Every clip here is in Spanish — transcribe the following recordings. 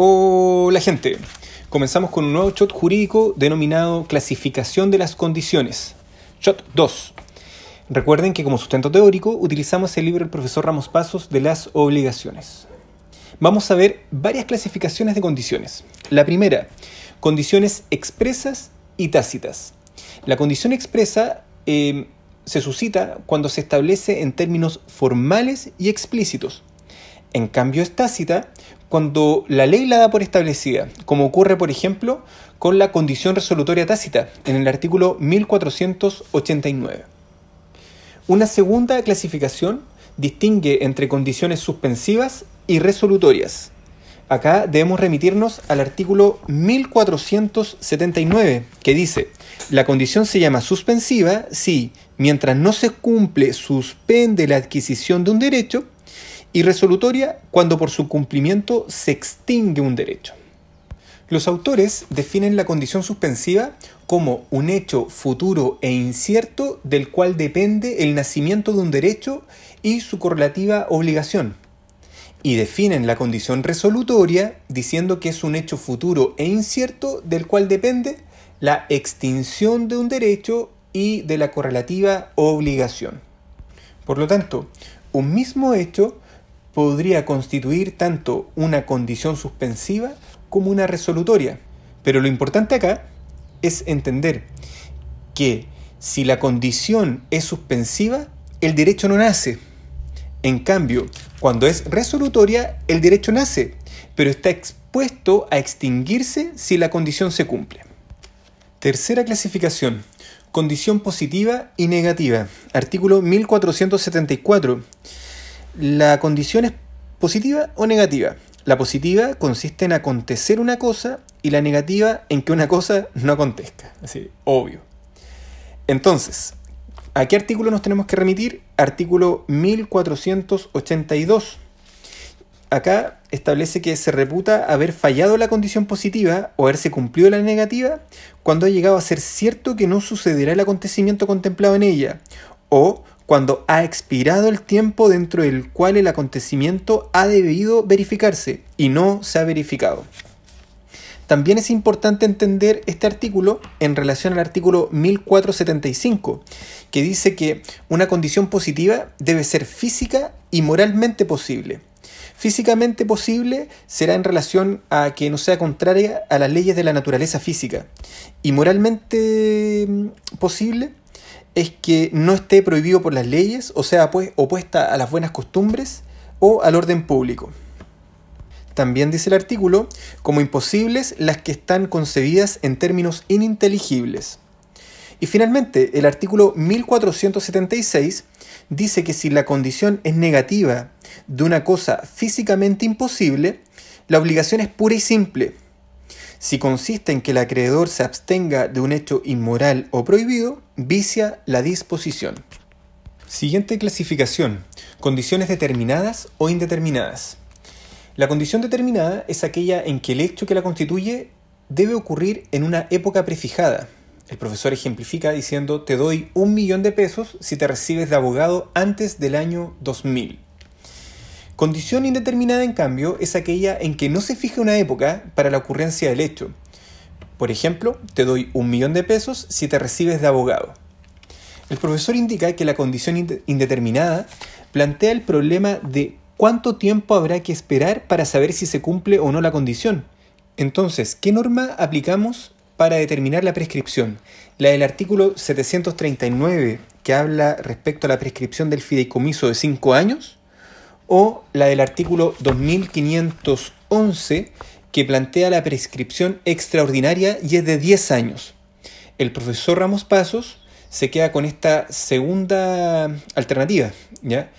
Hola gente, comenzamos con un nuevo shot jurídico denominado clasificación de las condiciones. Shot 2. Recuerden que como sustento teórico utilizamos el libro del profesor Ramos Pasos de las obligaciones. Vamos a ver varias clasificaciones de condiciones. La primera, condiciones expresas y tácitas. La condición expresa eh, se suscita cuando se establece en términos formales y explícitos. En cambio es tácita cuando la ley la da por establecida, como ocurre por ejemplo con la condición resolutoria tácita en el artículo 1489. Una segunda clasificación distingue entre condiciones suspensivas y resolutorias. Acá debemos remitirnos al artículo 1479, que dice, la condición se llama suspensiva si, mientras no se cumple, suspende la adquisición de un derecho, y resolutoria cuando por su cumplimiento se extingue un derecho. Los autores definen la condición suspensiva como un hecho futuro e incierto del cual depende el nacimiento de un derecho y su correlativa obligación. Y definen la condición resolutoria diciendo que es un hecho futuro e incierto del cual depende la extinción de un derecho y de la correlativa obligación. Por lo tanto, un mismo hecho podría constituir tanto una condición suspensiva como una resolutoria. Pero lo importante acá es entender que si la condición es suspensiva, el derecho no nace. En cambio, cuando es resolutoria, el derecho nace, pero está expuesto a extinguirse si la condición se cumple. Tercera clasificación. Condición positiva y negativa. Artículo 1474 la condición es positiva o negativa. La positiva consiste en acontecer una cosa y la negativa en que una cosa no acontezca. Así, obvio. Entonces, ¿a qué artículo nos tenemos que remitir? Artículo 1482. Acá establece que se reputa haber fallado la condición positiva o haberse cumplido la negativa cuando ha llegado a ser cierto que no sucederá el acontecimiento contemplado en ella o cuando ha expirado el tiempo dentro del cual el acontecimiento ha debido verificarse y no se ha verificado. También es importante entender este artículo en relación al artículo 1475, que dice que una condición positiva debe ser física y moralmente posible. Físicamente posible será en relación a que no sea contraria a las leyes de la naturaleza física. Y moralmente mm, posible es que no esté prohibido por las leyes, o sea, pues, opuesta a las buenas costumbres o al orden público. También dice el artículo, como imposibles las que están concebidas en términos ininteligibles. Y finalmente, el artículo 1476 dice que si la condición es negativa de una cosa físicamente imposible, la obligación es pura y simple, si consiste en que el acreedor se abstenga de un hecho inmoral o prohibido, vicia la disposición. Siguiente clasificación. Condiciones determinadas o indeterminadas. La condición determinada es aquella en que el hecho que la constituye debe ocurrir en una época prefijada. El profesor ejemplifica diciendo te doy un millón de pesos si te recibes de abogado antes del año 2000. Condición indeterminada, en cambio, es aquella en que no se fija una época para la ocurrencia del hecho. Por ejemplo, te doy un millón de pesos si te recibes de abogado. El profesor indica que la condición indeterminada plantea el problema de cuánto tiempo habrá que esperar para saber si se cumple o no la condición. Entonces, ¿qué norma aplicamos para determinar la prescripción? La del artículo 739, que habla respecto a la prescripción del fideicomiso de 5 años, o la del artículo 2511 que plantea la prescripción extraordinaria y es de 10 años. El profesor Ramos Pasos se queda con esta segunda alternativa, ¿ya?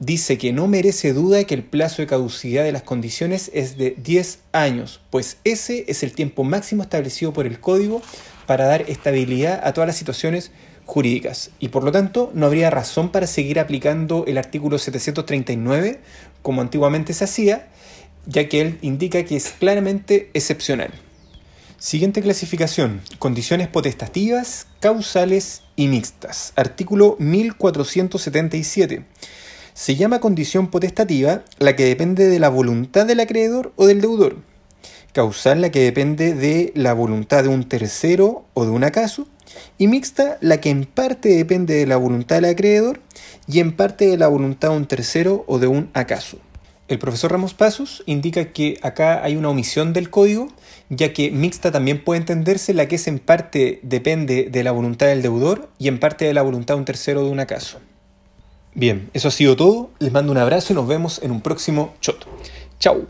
Dice que no merece duda que el plazo de caducidad de las condiciones es de 10 años, pues ese es el tiempo máximo establecido por el código para dar estabilidad a todas las situaciones jurídicas y por lo tanto no habría razón para seguir aplicando el artículo 739 como antiguamente se hacía, ya que él indica que es claramente excepcional. Siguiente clasificación, condiciones potestativas, causales y mixtas. Artículo 1477. Se llama condición potestativa la que depende de la voluntad del acreedor o del deudor. causal la que depende de la voluntad de un tercero o de un acaso, y mixta la que en parte depende de la voluntad del acreedor y en parte de la voluntad de un tercero o de un acaso. El profesor Ramos Pasos indica que acá hay una omisión del código, ya que mixta también puede entenderse la que es en parte depende de la voluntad del deudor y en parte de la voluntad de un tercero o de un acaso. Bien, eso ha sido todo. Les mando un abrazo y nos vemos en un próximo shot. Chao.